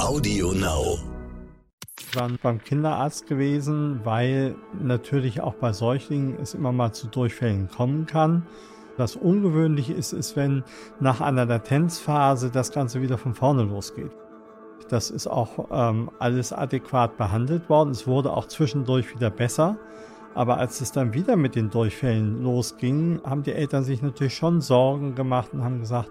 Audio Now. Waren beim Kinderarzt gewesen, weil natürlich auch bei Säuglingen es immer mal zu Durchfällen kommen kann. Das Ungewöhnliche ist, ist, wenn nach einer Latenzphase das Ganze wieder von vorne losgeht. Das ist auch ähm, alles adäquat behandelt worden. Es wurde auch zwischendurch wieder besser. Aber als es dann wieder mit den Durchfällen losging, haben die Eltern sich natürlich schon Sorgen gemacht und haben gesagt,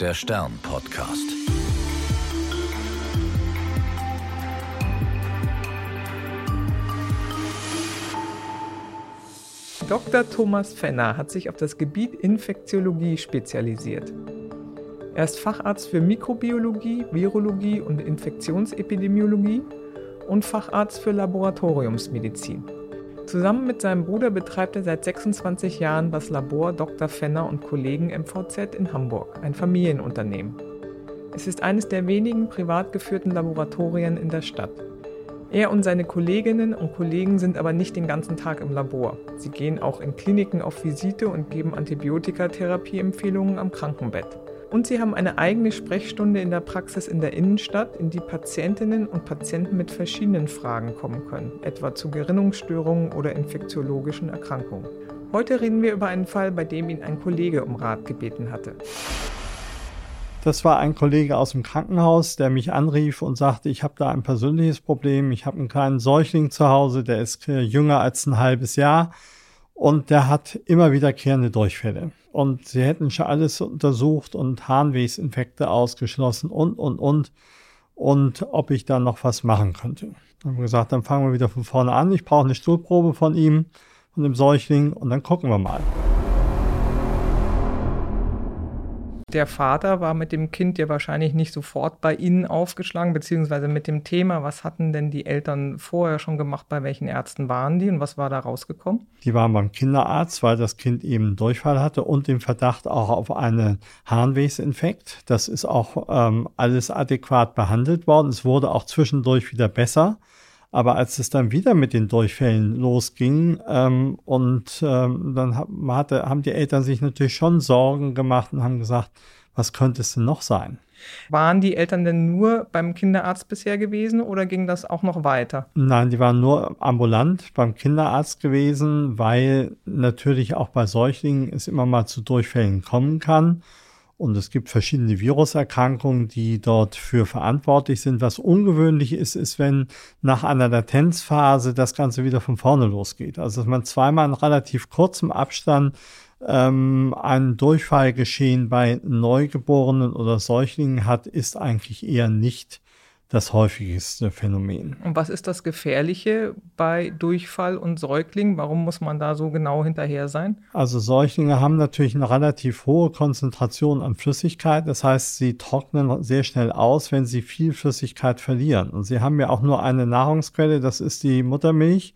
Der Stern-Podcast. Dr. Thomas Fenner hat sich auf das Gebiet Infektiologie spezialisiert. Er ist Facharzt für Mikrobiologie, Virologie und Infektionsepidemiologie und Facharzt für Laboratoriumsmedizin. Zusammen mit seinem Bruder betreibt er seit 26 Jahren das Labor Dr. Fenner und Kollegen MVZ in Hamburg, ein Familienunternehmen. Es ist eines der wenigen privat geführten Laboratorien in der Stadt. Er und seine Kolleginnen und Kollegen sind aber nicht den ganzen Tag im Labor. Sie gehen auch in Kliniken auf Visite und geben Antibiotikatherapieempfehlungen am Krankenbett. Und sie haben eine eigene Sprechstunde in der Praxis in der Innenstadt, in die Patientinnen und Patienten mit verschiedenen Fragen kommen können, etwa zu Gerinnungsstörungen oder infektiologischen Erkrankungen. Heute reden wir über einen Fall, bei dem ihn ein Kollege um Rat gebeten hatte. Das war ein Kollege aus dem Krankenhaus, der mich anrief und sagte, ich habe da ein persönliches Problem. Ich habe einen kleinen Säugling zu Hause, der ist äh, jünger als ein halbes Jahr und der hat immer wiederkehrende Durchfälle. Und sie hätten schon alles untersucht und Harnwegsinfekte ausgeschlossen und, und, und. Und ob ich da noch was machen könnte. Dann haben wir gesagt, dann fangen wir wieder von vorne an. Ich brauche eine Stuhlprobe von ihm, von dem Säugling und dann gucken wir mal. Der Vater war mit dem Kind ja wahrscheinlich nicht sofort bei Ihnen aufgeschlagen, beziehungsweise mit dem Thema, was hatten denn die Eltern vorher schon gemacht, bei welchen Ärzten waren die und was war da rausgekommen? Die waren beim Kinderarzt, weil das Kind eben Durchfall hatte und den Verdacht auch auf einen Harnwegsinfekt. Das ist auch ähm, alles adäquat behandelt worden. Es wurde auch zwischendurch wieder besser. Aber als es dann wieder mit den Durchfällen losging ähm, und ähm, dann hatte, haben die Eltern sich natürlich schon Sorgen gemacht und haben gesagt, was könnte es denn noch sein? Waren die Eltern denn nur beim Kinderarzt bisher gewesen oder ging das auch noch weiter? Nein, die waren nur ambulant beim Kinderarzt gewesen, weil natürlich auch bei Säuglingen es immer mal zu Durchfällen kommen kann. Und es gibt verschiedene Viruserkrankungen, die dort für verantwortlich sind. Was ungewöhnlich ist, ist, wenn nach einer Latenzphase das Ganze wieder von vorne losgeht. Also dass man zweimal in relativ kurzem Abstand ähm, einen Durchfall geschehen bei Neugeborenen oder Säuglingen hat, ist eigentlich eher nicht das häufigste Phänomen. Und was ist das Gefährliche bei Durchfall und Säuglingen? Warum muss man da so genau hinterher sein? Also Säuglinge haben natürlich eine relativ hohe Konzentration an Flüssigkeit. Das heißt, sie trocknen sehr schnell aus, wenn sie viel Flüssigkeit verlieren. Und sie haben ja auch nur eine Nahrungsquelle, das ist die Muttermilch.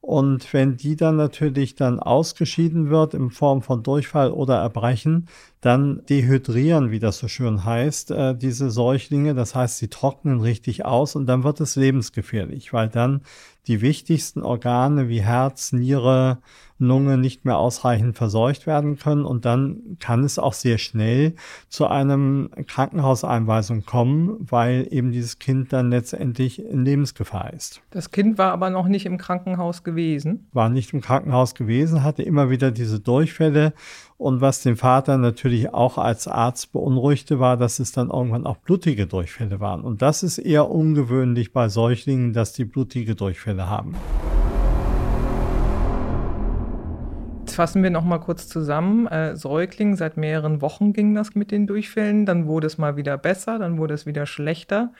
Und wenn die dann natürlich dann ausgeschieden wird in Form von Durchfall oder Erbrechen, dann dehydrieren, wie das so schön heißt, äh, diese Säuglinge. Das heißt, sie trocknen richtig aus und dann wird es lebensgefährlich, weil dann die wichtigsten Organe wie Herz, Niere, Lunge nicht mehr ausreichend verseucht werden können und dann kann es auch sehr schnell zu einem Krankenhauseinweisung kommen, weil eben dieses Kind dann letztendlich in Lebensgefahr ist. Das Kind war aber noch nicht im Krankenhaus gewesen? War nicht im Krankenhaus gewesen, hatte immer wieder diese Durchfälle und was den Vater natürlich auch als Arzt beunruhigte, war, dass es dann irgendwann auch blutige Durchfälle waren. Und das ist eher ungewöhnlich bei Säuglingen, dass die blutige Durchfälle haben. Jetzt fassen wir noch mal kurz zusammen. Äh, Säugling, seit mehreren Wochen ging das mit den Durchfällen. Dann wurde es mal wieder besser, dann wurde es wieder schlechter.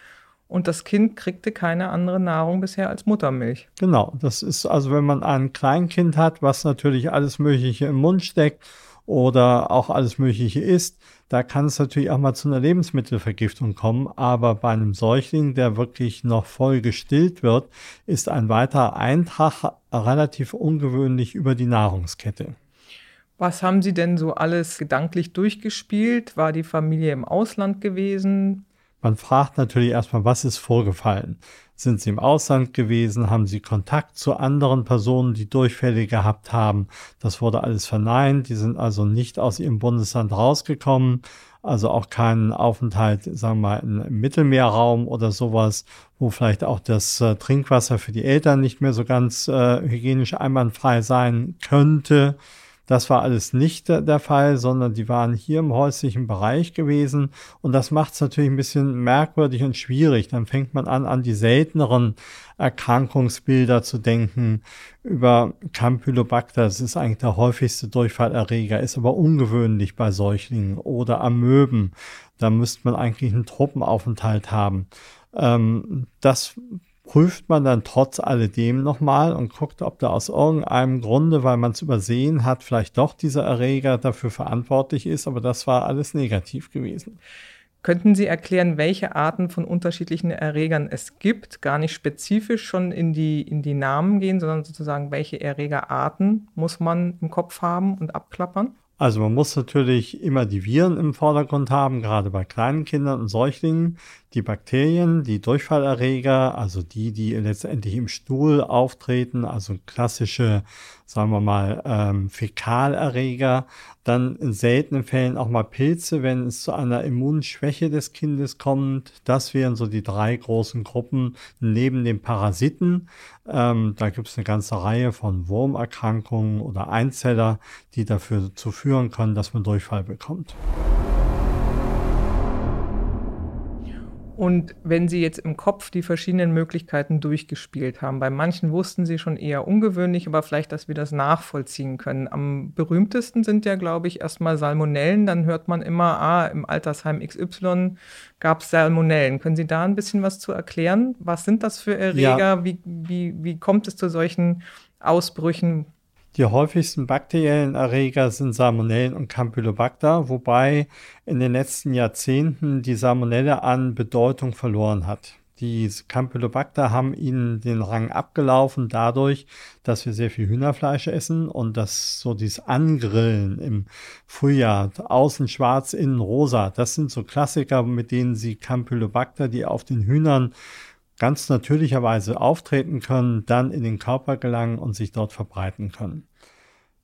Und das Kind kriegte keine andere Nahrung bisher als Muttermilch. Genau, das ist also, wenn man ein Kleinkind hat, was natürlich alles Mögliche im Mund steckt oder auch alles Mögliche isst, da kann es natürlich auch mal zu einer Lebensmittelvergiftung kommen. Aber bei einem Säugling, der wirklich noch voll gestillt wird, ist ein weiterer Eintrag relativ ungewöhnlich über die Nahrungskette. Was haben Sie denn so alles gedanklich durchgespielt? War die Familie im Ausland gewesen? Man fragt natürlich erstmal, was ist vorgefallen? Sind Sie im Ausland gewesen? Haben Sie Kontakt zu anderen Personen, die Durchfälle gehabt haben? Das wurde alles verneint. Die sind also nicht aus ihrem Bundesland rausgekommen. Also auch keinen Aufenthalt, sagen wir mal, im Mittelmeerraum oder sowas, wo vielleicht auch das äh, Trinkwasser für die Eltern nicht mehr so ganz äh, hygienisch einwandfrei sein könnte. Das war alles nicht der Fall, sondern die waren hier im häuslichen Bereich gewesen. Und das macht es natürlich ein bisschen merkwürdig und schwierig. Dann fängt man an, an die selteneren Erkrankungsbilder zu denken über Campylobacter. Das ist eigentlich der häufigste Durchfallerreger, ist aber ungewöhnlich bei Säuglingen oder Amöben. Da müsste man eigentlich einen Truppenaufenthalt haben. Ähm, das prüft man dann trotz alledem nochmal und guckt, ob da aus irgendeinem Grunde, weil man es übersehen hat, vielleicht doch dieser Erreger dafür verantwortlich ist. Aber das war alles negativ gewesen. Könnten Sie erklären, welche Arten von unterschiedlichen Erregern es gibt? Gar nicht spezifisch schon in die, in die Namen gehen, sondern sozusagen, welche Erregerarten muss man im Kopf haben und abklappern? Also man muss natürlich immer die Viren im Vordergrund haben, gerade bei kleinen Kindern und Säuglingen. Die Bakterien, die Durchfallerreger, also die, die letztendlich im Stuhl auftreten, also klassische, sagen wir mal, ähm, Fäkalerreger. Dann in seltenen Fällen auch mal Pilze, wenn es zu einer Immunschwäche des Kindes kommt. Das wären so die drei großen Gruppen neben den Parasiten. Ähm, da gibt es eine ganze Reihe von Wurmerkrankungen oder Einzeller, die dafür zu führen können, dass man Durchfall bekommt. Und wenn Sie jetzt im Kopf die verschiedenen Möglichkeiten durchgespielt haben, bei manchen wussten Sie schon eher ungewöhnlich, aber vielleicht, dass wir das nachvollziehen können. Am berühmtesten sind ja, glaube ich, erstmal Salmonellen. Dann hört man immer, ah, im Altersheim XY gab es Salmonellen. Können Sie da ein bisschen was zu erklären? Was sind das für Erreger? Ja. Wie, wie, wie kommt es zu solchen Ausbrüchen? Die häufigsten bakteriellen Erreger sind Salmonellen und Campylobacter, wobei in den letzten Jahrzehnten die Salmonelle an Bedeutung verloren hat. Die Campylobacter haben ihnen den Rang abgelaufen dadurch, dass wir sehr viel Hühnerfleisch essen und dass so dieses Angrillen im Frühjahr, außen schwarz, innen rosa, das sind so Klassiker, mit denen sie Campylobacter, die auf den Hühnern ganz natürlicherweise auftreten können, dann in den Körper gelangen und sich dort verbreiten können.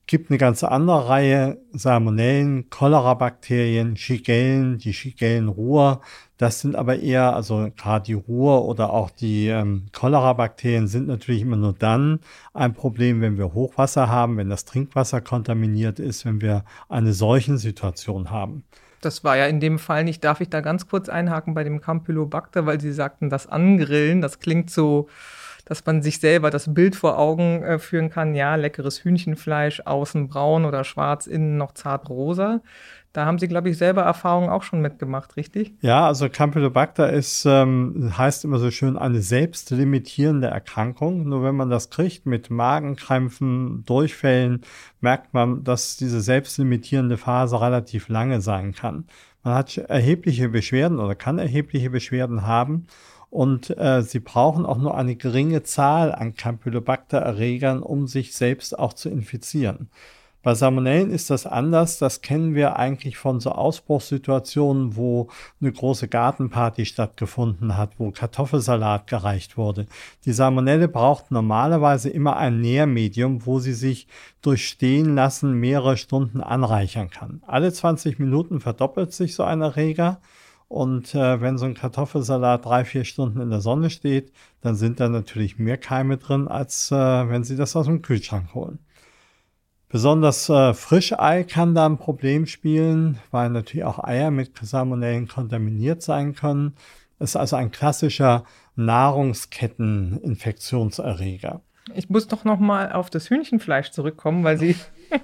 Gibt eine ganze andere Reihe Salmonellen, Cholera-Bakterien, Shigellen, die Shigellen-Ruhr. Das sind aber eher, also gerade die Ruhr oder auch die ähm, Cholera-Bakterien sind natürlich immer nur dann ein Problem, wenn wir Hochwasser haben, wenn das Trinkwasser kontaminiert ist, wenn wir eine solchen Situation haben. Das war ja in dem Fall nicht. Darf ich da ganz kurz einhaken bei dem Campylobacter, weil Sie sagten, das Angrillen, das klingt so, dass man sich selber das Bild vor Augen äh, führen kann. Ja, leckeres Hühnchenfleisch, außen braun oder schwarz, innen noch zart rosa. Da haben Sie, glaube ich, selber Erfahrungen auch schon mitgemacht, richtig? Ja, also Campylobacter ist, ähm, heißt immer so schön, eine selbstlimitierende Erkrankung. Nur wenn man das kriegt mit Magenkrämpfen, Durchfällen, merkt man, dass diese selbstlimitierende Phase relativ lange sein kann. Man hat erhebliche Beschwerden oder kann erhebliche Beschwerden haben. Und äh, sie brauchen auch nur eine geringe Zahl an Campylobacter-Erregern, um sich selbst auch zu infizieren. Bei Salmonellen ist das anders. Das kennen wir eigentlich von so Ausbruchssituationen, wo eine große Gartenparty stattgefunden hat, wo Kartoffelsalat gereicht wurde. Die Salmonelle braucht normalerweise immer ein Nährmedium, wo sie sich durch Stehen lassen mehrere Stunden anreichern kann. Alle 20 Minuten verdoppelt sich so ein Erreger. Und äh, wenn so ein Kartoffelsalat drei, vier Stunden in der Sonne steht, dann sind da natürlich mehr Keime drin, als äh, wenn Sie das aus dem Kühlschrank holen. Besonders äh, Frischei kann da ein Problem spielen, weil natürlich auch Eier mit Salmonellen kontaminiert sein können. Ist also ein klassischer Nahrungsketteninfektionserreger. Ich muss doch noch mal auf das Hühnchenfleisch zurückkommen, weil Sie,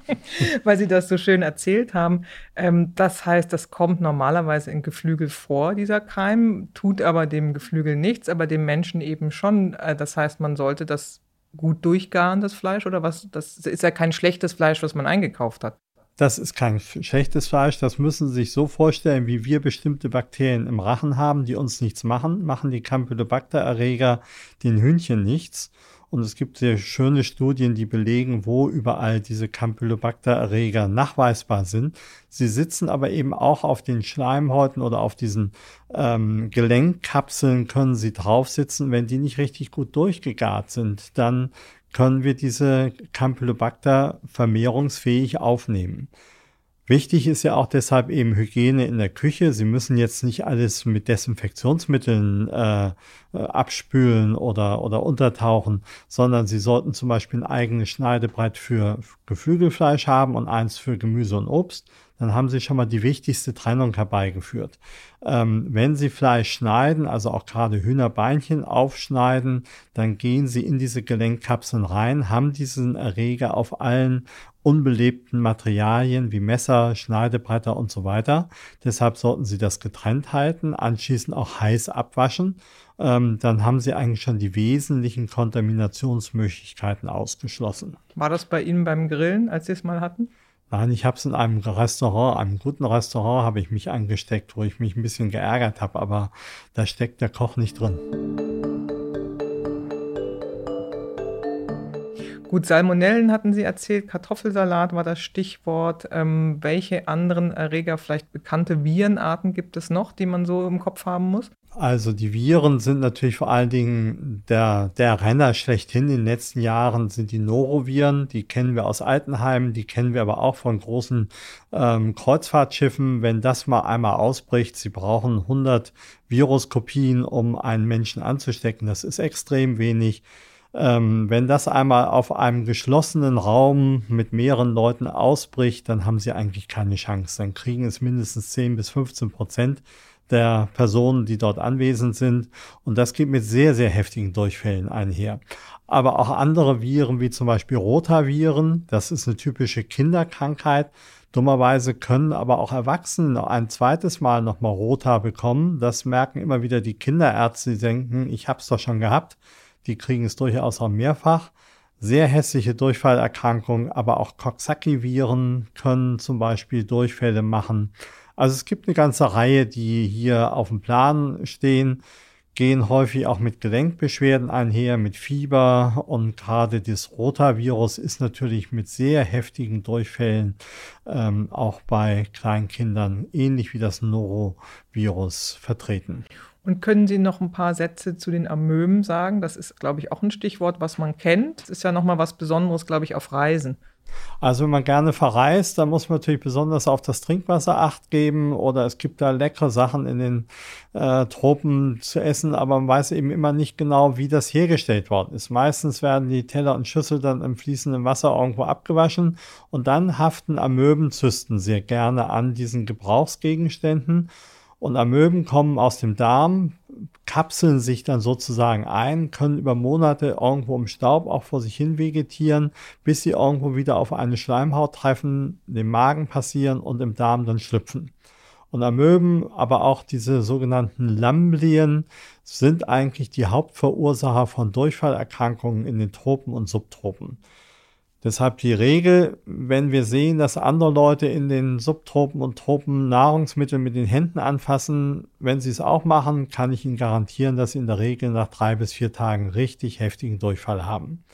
weil Sie das so schön erzählt haben. Ähm, das heißt, das kommt normalerweise in Geflügel vor, dieser Keim, tut aber dem Geflügel nichts, aber dem Menschen eben schon. Äh, das heißt, man sollte das gut durchgaren, das Fleisch, oder was? Das ist ja kein schlechtes Fleisch, was man eingekauft hat. Das ist kein schlechtes Fleisch. Das müssen Sie sich so vorstellen, wie wir bestimmte Bakterien im Rachen haben, die uns nichts machen, machen die Campylobacter-Erreger den Hühnchen nichts. Und es gibt sehr schöne Studien, die belegen, wo überall diese Campylobacter-Erreger nachweisbar sind. Sie sitzen aber eben auch auf den Schleimhäuten oder auf diesen ähm, Gelenkkapseln können sie drauf sitzen. Wenn die nicht richtig gut durchgegart sind, dann können wir diese Campylobacter vermehrungsfähig aufnehmen. Wichtig ist ja auch deshalb eben Hygiene in der Küche. Sie müssen jetzt nicht alles mit Desinfektionsmitteln äh, abspülen oder, oder untertauchen, sondern Sie sollten zum Beispiel ein eigenes Schneidebrett für Geflügelfleisch haben und eins für Gemüse und Obst dann haben Sie schon mal die wichtigste Trennung herbeigeführt. Ähm, wenn Sie Fleisch schneiden, also auch gerade Hühnerbeinchen aufschneiden, dann gehen Sie in diese Gelenkkapseln rein, haben diesen Erreger auf allen unbelebten Materialien wie Messer, Schneidebretter und so weiter. Deshalb sollten Sie das getrennt halten, anschließend auch heiß abwaschen. Ähm, dann haben Sie eigentlich schon die wesentlichen Kontaminationsmöglichkeiten ausgeschlossen. War das bei Ihnen beim Grillen, als Sie es mal hatten? Nein, ich habe es in einem Restaurant, einem guten Restaurant, habe ich mich angesteckt, wo ich mich ein bisschen geärgert habe, aber da steckt der Koch nicht drin. Gut, Salmonellen hatten Sie erzählt, Kartoffelsalat war das Stichwort. Ähm, welche anderen Erreger, vielleicht bekannte Virenarten gibt es noch, die man so im Kopf haben muss? Also die Viren sind natürlich vor allen Dingen der, der Renner schlechthin. In den letzten Jahren sind die Noroviren, die kennen wir aus Altenheim, die kennen wir aber auch von großen ähm, Kreuzfahrtschiffen. Wenn das mal einmal ausbricht, sie brauchen 100 Viruskopien, um einen Menschen anzustecken. Das ist extrem wenig. Ähm, wenn das einmal auf einem geschlossenen Raum mit mehreren Leuten ausbricht, dann haben sie eigentlich keine Chance. Dann kriegen es mindestens 10 bis 15 Prozent der Personen, die dort anwesend sind. Und das geht mit sehr, sehr heftigen Durchfällen einher. Aber auch andere Viren, wie zum Beispiel Rotaviren, das ist eine typische Kinderkrankheit. Dummerweise können aber auch Erwachsene ein zweites Mal nochmal Rota bekommen. Das merken immer wieder die Kinderärzte, die denken, ich habe es doch schon gehabt. Die kriegen es durchaus auch mehrfach. Sehr hässliche Durchfallerkrankungen, aber auch Coxsackie-Viren können zum Beispiel Durchfälle machen. Also es gibt eine ganze Reihe, die hier auf dem Plan stehen, gehen häufig auch mit Gelenkbeschwerden einher, mit Fieber und gerade das Rotavirus ist natürlich mit sehr heftigen Durchfällen ähm, auch bei Kleinkindern ähnlich wie das Norovirus vertreten. Und können Sie noch ein paar Sätze zu den Amöben sagen? Das ist, glaube ich, auch ein Stichwort, was man kennt. Das ist ja nochmal was Besonderes, glaube ich, auf Reisen. Also wenn man gerne verreist, dann muss man natürlich besonders auf das Trinkwasser acht geben oder es gibt da leckere Sachen in den äh, Tropen zu essen, aber man weiß eben immer nicht genau, wie das hergestellt worden ist. Meistens werden die Teller und Schüssel dann im fließenden Wasser irgendwo abgewaschen und dann haften Amöbenzysten sehr gerne an diesen Gebrauchsgegenständen und Amöben kommen aus dem Darm, kapseln sich dann sozusagen ein, können über Monate irgendwo im Staub auch vor sich hin vegetieren, bis sie irgendwo wieder auf eine Schleimhaut treffen, den Magen passieren und im Darm dann schlüpfen. Und Amöben, aber auch diese sogenannten Lamblien sind eigentlich die Hauptverursacher von Durchfallerkrankungen in den Tropen und Subtropen. Deshalb die Regel, wenn wir sehen, dass andere Leute in den Subtropen und Tropen Nahrungsmittel mit den Händen anfassen, wenn sie es auch machen, kann ich Ihnen garantieren, dass Sie in der Regel nach drei bis vier Tagen richtig heftigen Durchfall haben.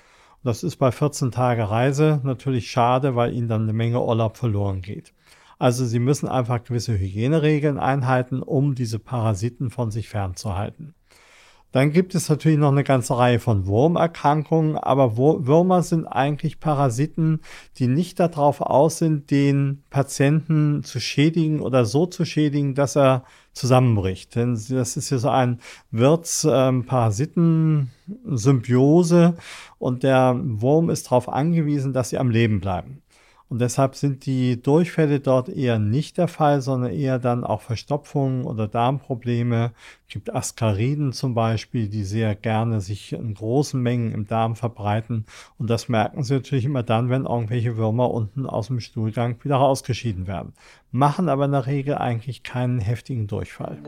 Und das ist bei 14 Tage Reise natürlich schade, weil Ihnen dann eine Menge Urlaub verloren geht. Also Sie müssen einfach gewisse Hygieneregeln einhalten, um diese Parasiten von sich fernzuhalten. Dann gibt es natürlich noch eine ganze Reihe von Wurmerkrankungen, aber Würmer sind eigentlich Parasiten, die nicht darauf aus sind, den Patienten zu schädigen oder so zu schädigen, dass er zusammenbricht. Denn das ist ja so ein Wirts-Parasitensymbiose ähm, und der Wurm ist darauf angewiesen, dass sie am Leben bleiben. Und deshalb sind die Durchfälle dort eher nicht der Fall, sondern eher dann auch Verstopfungen oder Darmprobleme. Es gibt Askariden zum Beispiel, die sehr gerne sich in großen Mengen im Darm verbreiten. Und das merken sie natürlich immer dann, wenn irgendwelche Würmer unten aus dem Stuhlgang wieder rausgeschieden werden. Machen aber in der Regel eigentlich keinen heftigen Durchfall.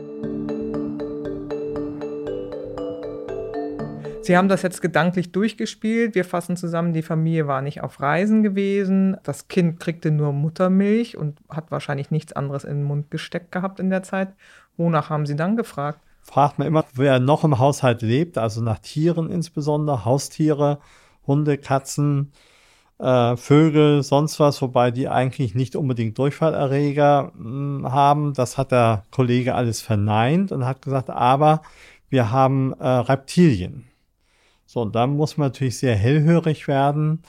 Sie haben das jetzt gedanklich durchgespielt. Wir fassen zusammen, die Familie war nicht auf Reisen gewesen. Das Kind kriegte nur Muttermilch und hat wahrscheinlich nichts anderes in den Mund gesteckt gehabt in der Zeit. Wonach haben Sie dann gefragt? Fragt man immer, wer noch im Haushalt lebt, also nach Tieren insbesondere, Haustiere, Hunde, Katzen, äh, Vögel, sonst was, wobei die eigentlich nicht unbedingt Durchfallerreger mh, hm, haben. Das hat der Kollege alles verneint und hat gesagt, aber wir haben äh, Reptilien. So, und da muss man natürlich sehr hellhörig werden,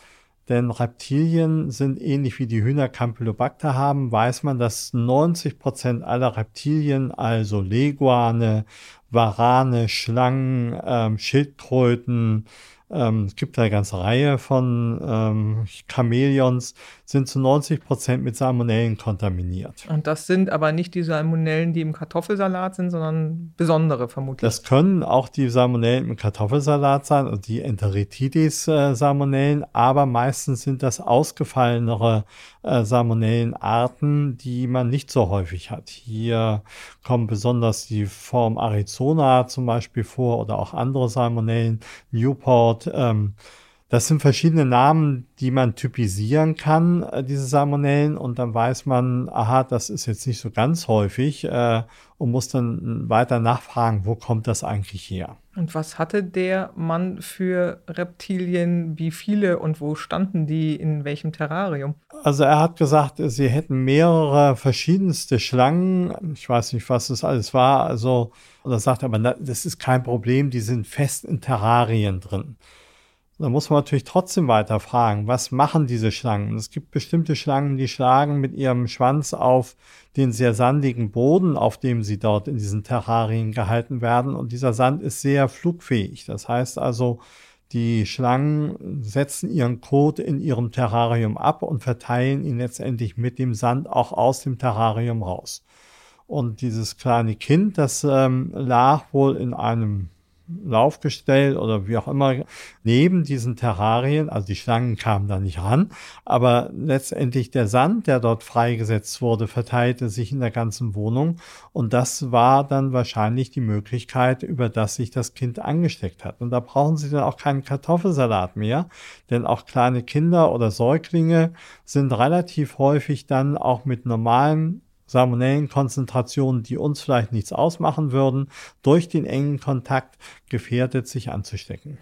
denn Reptilien sind ähnlich wie die Hühner Campylobacter haben, weiß man, dass 90 Prozent aller Reptilien, also Leguane, Warane, Schlangen, ähm, Schildkröten, ähm, es gibt eine ganze Reihe von ähm, Chamäleons, sind zu 90 Prozent mit Salmonellen kontaminiert. Und das sind aber nicht die Salmonellen, die im Kartoffelsalat sind, sondern besondere vermutlich. Das können auch die Salmonellen im Kartoffelsalat sein, also die Enteritidis-Salmonellen, aber meistens sind das ausgefallenere äh, Salmonellenarten, die man nicht so häufig hat. Hier kommen besonders die Form Arizona zum Beispiel vor oder auch andere Salmonellen, Newport, ähm, das sind verschiedene Namen, die man typisieren kann, äh, diese Salmonellen, und dann weiß man, aha, das ist jetzt nicht so ganz häufig äh, und muss dann weiter nachfragen, wo kommt das eigentlich her. Und was hatte der Mann für Reptilien, wie viele und wo standen die in welchem Terrarium? Also er hat gesagt, sie hätten mehrere verschiedenste Schlangen. Ich weiß nicht, was das alles war. Also, und er sagt aber, das ist kein Problem, die sind fest in Terrarien drin. Da muss man natürlich trotzdem weiter fragen, was machen diese Schlangen? Es gibt bestimmte Schlangen, die schlagen mit ihrem Schwanz auf den sehr sandigen Boden, auf dem sie dort in diesen Terrarien gehalten werden. Und dieser Sand ist sehr flugfähig. Das heißt also, die Schlangen setzen ihren Kot in ihrem Terrarium ab und verteilen ihn letztendlich mit dem Sand auch aus dem Terrarium raus. Und dieses kleine Kind, das ähm, lag wohl in einem Laufgestell oder wie auch immer neben diesen Terrarien, also die Schlangen kamen da nicht ran, aber letztendlich der Sand, der dort freigesetzt wurde, verteilte sich in der ganzen Wohnung und das war dann wahrscheinlich die Möglichkeit, über das sich das Kind angesteckt hat. Und da brauchen Sie dann auch keinen Kartoffelsalat mehr, denn auch kleine Kinder oder Säuglinge sind relativ häufig dann auch mit normalen Salmonellenkonzentrationen, die uns vielleicht nichts ausmachen würden, durch den engen Kontakt gefährdet, sich anzustecken.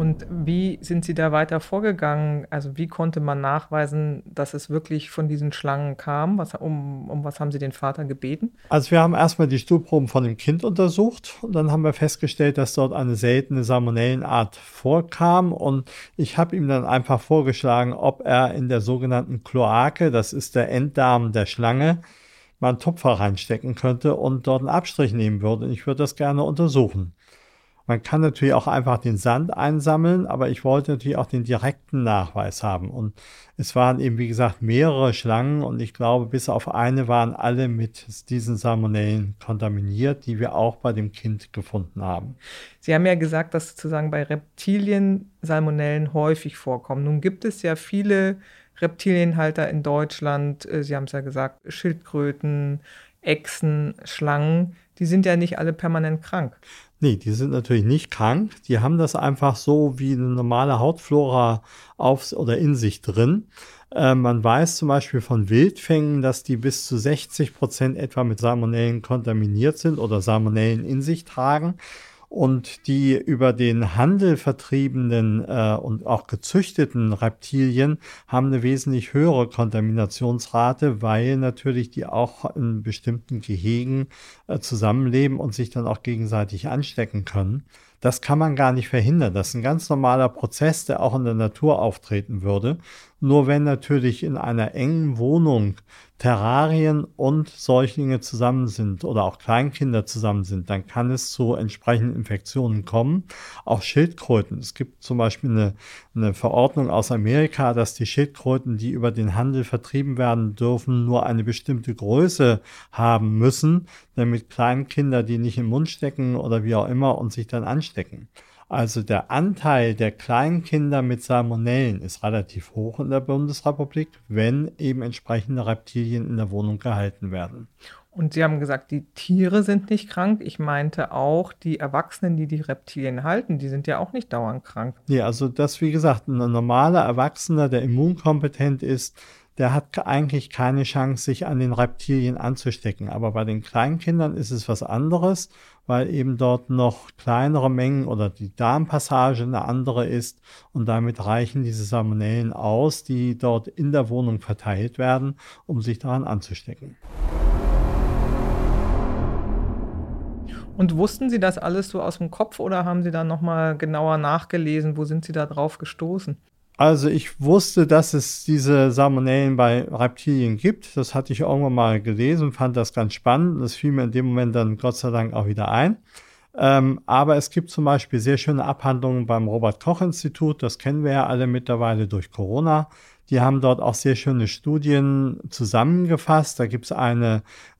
Und wie sind Sie da weiter vorgegangen? Also wie konnte man nachweisen, dass es wirklich von diesen Schlangen kam? Was, um, um was haben Sie den Vater gebeten? Also wir haben erstmal die Stuhlproben von dem Kind untersucht und dann haben wir festgestellt, dass dort eine seltene Salmonellenart vorkam und ich habe ihm dann einfach vorgeschlagen, ob er in der sogenannten Kloake, das ist der Enddarm der Schlange, mal einen Tupfer reinstecken könnte und dort einen Abstrich nehmen würde. Ich würde das gerne untersuchen. Man kann natürlich auch einfach den Sand einsammeln, aber ich wollte natürlich auch den direkten Nachweis haben. Und es waren eben, wie gesagt, mehrere Schlangen und ich glaube, bis auf eine waren alle mit diesen Salmonellen kontaminiert, die wir auch bei dem Kind gefunden haben. Sie haben ja gesagt, dass sozusagen bei Reptilien Salmonellen häufig vorkommen. Nun gibt es ja viele Reptilienhalter in Deutschland. Äh, Sie haben es ja gesagt, Schildkröten, Echsen, Schlangen. Die sind ja nicht alle permanent krank. Nee, die sind natürlich nicht krank. Die haben das einfach so wie eine normale Hautflora auf oder in sich drin. Äh, man weiß zum Beispiel von Wildfängen, dass die bis zu 60 Prozent etwa mit Salmonellen kontaminiert sind oder Salmonellen in sich tragen und die über den Handel vertriebenen äh, und auch gezüchteten Reptilien haben eine wesentlich höhere Kontaminationsrate, weil natürlich die auch in bestimmten Gehegen äh, zusammenleben und sich dann auch gegenseitig anstecken können. Das kann man gar nicht verhindern. Das ist ein ganz normaler Prozess, der auch in der Natur auftreten würde. Nur wenn natürlich in einer engen Wohnung Terrarien und Säuglinge zusammen sind oder auch Kleinkinder zusammen sind, dann kann es zu entsprechenden Infektionen kommen. Auch Schildkröten. Es gibt zum Beispiel eine, eine Verordnung aus Amerika, dass die Schildkröten, die über den Handel vertrieben werden dürfen, nur eine bestimmte Größe haben müssen, damit Kleinkinder die nicht im Mund stecken oder wie auch immer und sich dann anstecken. Also der Anteil der Kleinkinder mit Salmonellen ist relativ hoch in der Bundesrepublik, wenn eben entsprechende Reptilien in der Wohnung gehalten werden. Und Sie haben gesagt, die Tiere sind nicht krank. Ich meinte auch, die Erwachsenen, die die Reptilien halten, die sind ja auch nicht dauernd krank. Nee, also das, wie gesagt, ein normaler Erwachsener, der immunkompetent ist, der hat eigentlich keine Chance, sich an den Reptilien anzustecken. Aber bei den Kleinkindern ist es was anderes, weil eben dort noch kleinere Mengen oder die Darmpassage eine andere ist und damit reichen diese Salmonellen aus, die dort in der Wohnung verteilt werden, um sich daran anzustecken. Und wussten Sie das alles so aus dem Kopf oder haben Sie da nochmal genauer nachgelesen? Wo sind Sie da drauf gestoßen? Also ich wusste, dass es diese Salmonellen bei Reptilien gibt. Das hatte ich irgendwann mal gelesen, fand das ganz spannend. Das fiel mir in dem Moment dann Gott sei Dank auch wieder ein. Ähm, aber es gibt zum Beispiel sehr schöne Abhandlungen beim Robert Koch Institut. Das kennen wir ja alle mittlerweile durch Corona. Die haben dort auch sehr schöne Studien zusammengefasst. Da gibt es äh,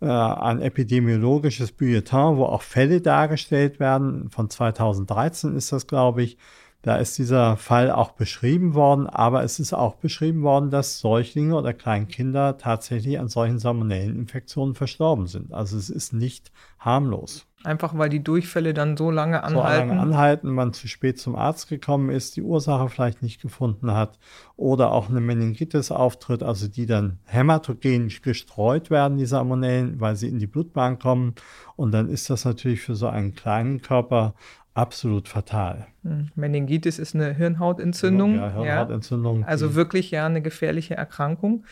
ein epidemiologisches Bulletin, wo auch Fälle dargestellt werden. Von 2013 ist das, glaube ich da ist dieser Fall auch beschrieben worden, aber es ist auch beschrieben worden, dass Säuglinge oder Kleinkinder tatsächlich an solchen Salmonelleninfektionen verstorben sind. Also es ist nicht harmlos. Einfach weil die Durchfälle dann so lange anhalten. So lange anhalten, man zu spät zum Arzt gekommen ist, die Ursache vielleicht nicht gefunden hat oder auch eine Meningitis auftritt, also die dann hämatogen gestreut werden, die Salmonellen, weil sie in die Blutbahn kommen. Und dann ist das natürlich für so einen kleinen Körper absolut fatal. Hm, Meningitis ist eine Hirnhautentzündung. Ja, Hirnhautentzündung. Ja. Also wirklich ja eine gefährliche Erkrankung.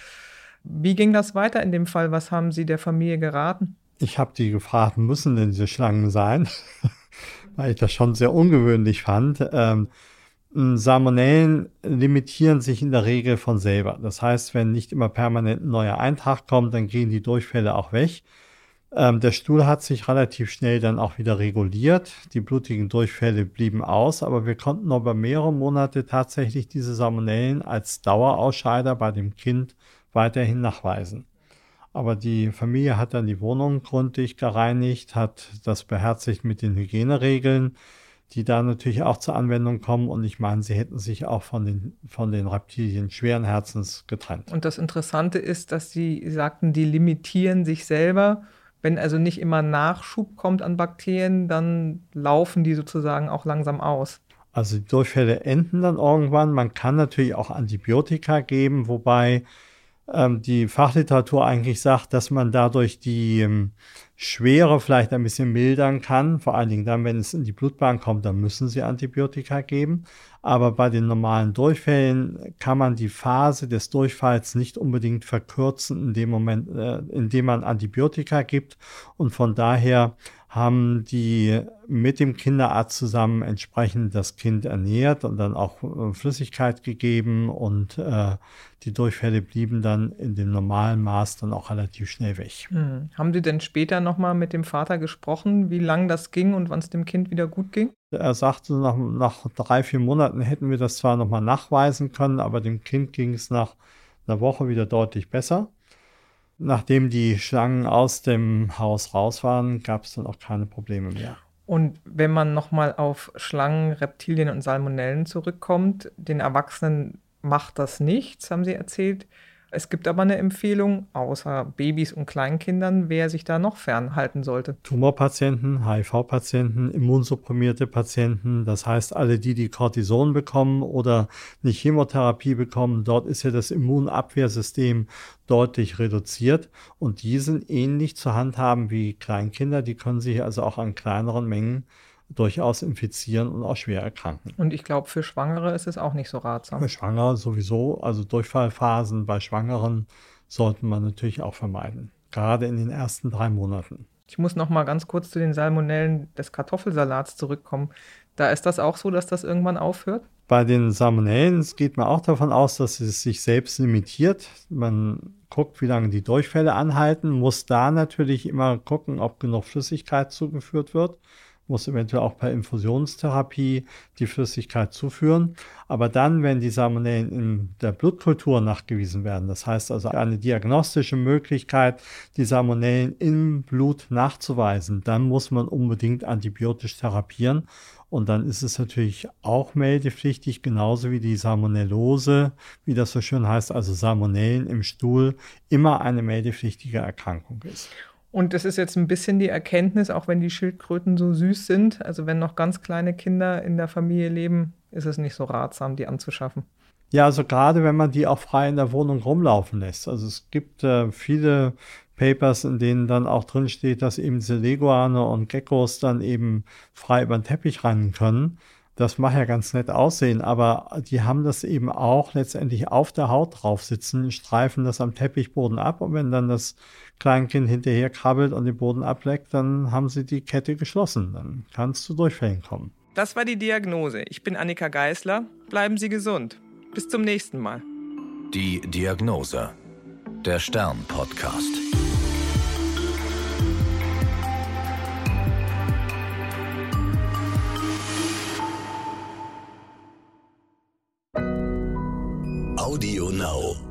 Wie ging das weiter in dem Fall? Was haben Sie der Familie geraten? Ich habe die gefragt, müssen denn diese Schlangen sein? Weil ich das schon sehr ungewöhnlich fand. Ähm, Salmonellen limitieren sich in der Regel von selber. Das heißt, wenn nicht immer permanent ein neuer Eintrag kommt, dann gehen die Durchfälle auch weg. Ähm, der Stuhl hat sich relativ schnell dann auch wieder reguliert. Die blutigen Durchfälle blieben aus, aber wir konnten über mehrere Monate tatsächlich diese Salmonellen als Dauerausscheider bei dem Kind weiterhin nachweisen. Aber die Familie hat dann die Wohnung gründlich gereinigt, hat das beherzigt mit den Hygieneregeln, die da natürlich auch zur Anwendung kommen. Und ich meine, sie hätten sich auch von den, von den Reptilien schweren Herzens getrennt. Und das Interessante ist, dass sie sagten, die limitieren sich selber wenn also nicht immer Nachschub kommt an Bakterien, dann laufen die sozusagen auch langsam aus. Also die Durchfälle enden dann irgendwann. Man kann natürlich auch Antibiotika geben, wobei die Fachliteratur eigentlich sagt, dass man dadurch die ähm, Schwere vielleicht ein bisschen mildern kann. Vor allen Dingen dann, wenn es in die Blutbahn kommt, dann müssen sie Antibiotika geben. Aber bei den normalen Durchfällen kann man die Phase des Durchfalls nicht unbedingt verkürzen in dem Moment, äh, in dem man Antibiotika gibt. Und von daher haben die mit dem Kinderarzt zusammen entsprechend das Kind ernährt und dann auch äh, Flüssigkeit gegeben und äh, die Durchfälle blieben dann in dem normalen Maß dann auch relativ schnell weg. Hm. Haben Sie denn später nochmal mit dem Vater gesprochen, wie lang das ging und wann es dem Kind wieder gut ging? Er sagte, nach, nach drei, vier Monaten hätten wir das zwar nochmal nachweisen können, aber dem Kind ging es nach einer Woche wieder deutlich besser. Nachdem die Schlangen aus dem Haus raus waren, gab es dann auch keine Probleme mehr. Und wenn man nochmal auf Schlangen, Reptilien und Salmonellen zurückkommt, den Erwachsenen macht das nichts, haben Sie erzählt. Es gibt aber eine Empfehlung, außer Babys und Kleinkindern, wer sich da noch fernhalten sollte. Tumorpatienten, HIV-Patienten, immunsupprimierte Patienten, das heißt alle die, die Cortison bekommen oder eine Chemotherapie bekommen, dort ist ja das Immunabwehrsystem deutlich reduziert und die sind ähnlich zu handhaben wie Kleinkinder, die können sich also auch an kleineren Mengen durchaus infizieren und auch schwer erkranken. Und ich glaube, für Schwangere ist es auch nicht so ratsam. Für Schwangere sowieso, also Durchfallphasen bei Schwangeren sollte man natürlich auch vermeiden, gerade in den ersten drei Monaten. Ich muss noch mal ganz kurz zu den Salmonellen des Kartoffelsalats zurückkommen. Da ist das auch so, dass das irgendwann aufhört? Bei den Salmonellen geht man auch davon aus, dass es sich selbst limitiert. Man guckt, wie lange die Durchfälle anhalten, muss da natürlich immer gucken, ob genug Flüssigkeit zugeführt wird muss eventuell auch per Infusionstherapie die Flüssigkeit zuführen. Aber dann, wenn die Salmonellen in der Blutkultur nachgewiesen werden, das heißt also eine diagnostische Möglichkeit, die Salmonellen im Blut nachzuweisen, dann muss man unbedingt antibiotisch therapieren. Und dann ist es natürlich auch meldepflichtig, genauso wie die Salmonellose, wie das so schön heißt, also Salmonellen im Stuhl, immer eine meldepflichtige Erkrankung ist. Und das ist jetzt ein bisschen die Erkenntnis, auch wenn die Schildkröten so süß sind, also wenn noch ganz kleine Kinder in der Familie leben, ist es nicht so ratsam, die anzuschaffen. Ja, also gerade wenn man die auch frei in der Wohnung rumlaufen lässt. Also es gibt äh, viele Papers, in denen dann auch drin steht, dass eben diese Leguane und Geckos dann eben frei über den Teppich rennen können. Das mag ja ganz nett aussehen, aber die haben das eben auch letztendlich auf der Haut drauf sitzen, streifen das am Teppichboden ab und wenn dann das Kleinkind hinterher krabbelt und den Boden ableckt, dann haben sie die Kette geschlossen. Dann kann es zu Durchfällen kommen. Das war die Diagnose. Ich bin Annika Geißler. Bleiben Sie gesund. Bis zum nächsten Mal. Die Diagnose. Der Stern-Podcast. Audio Now.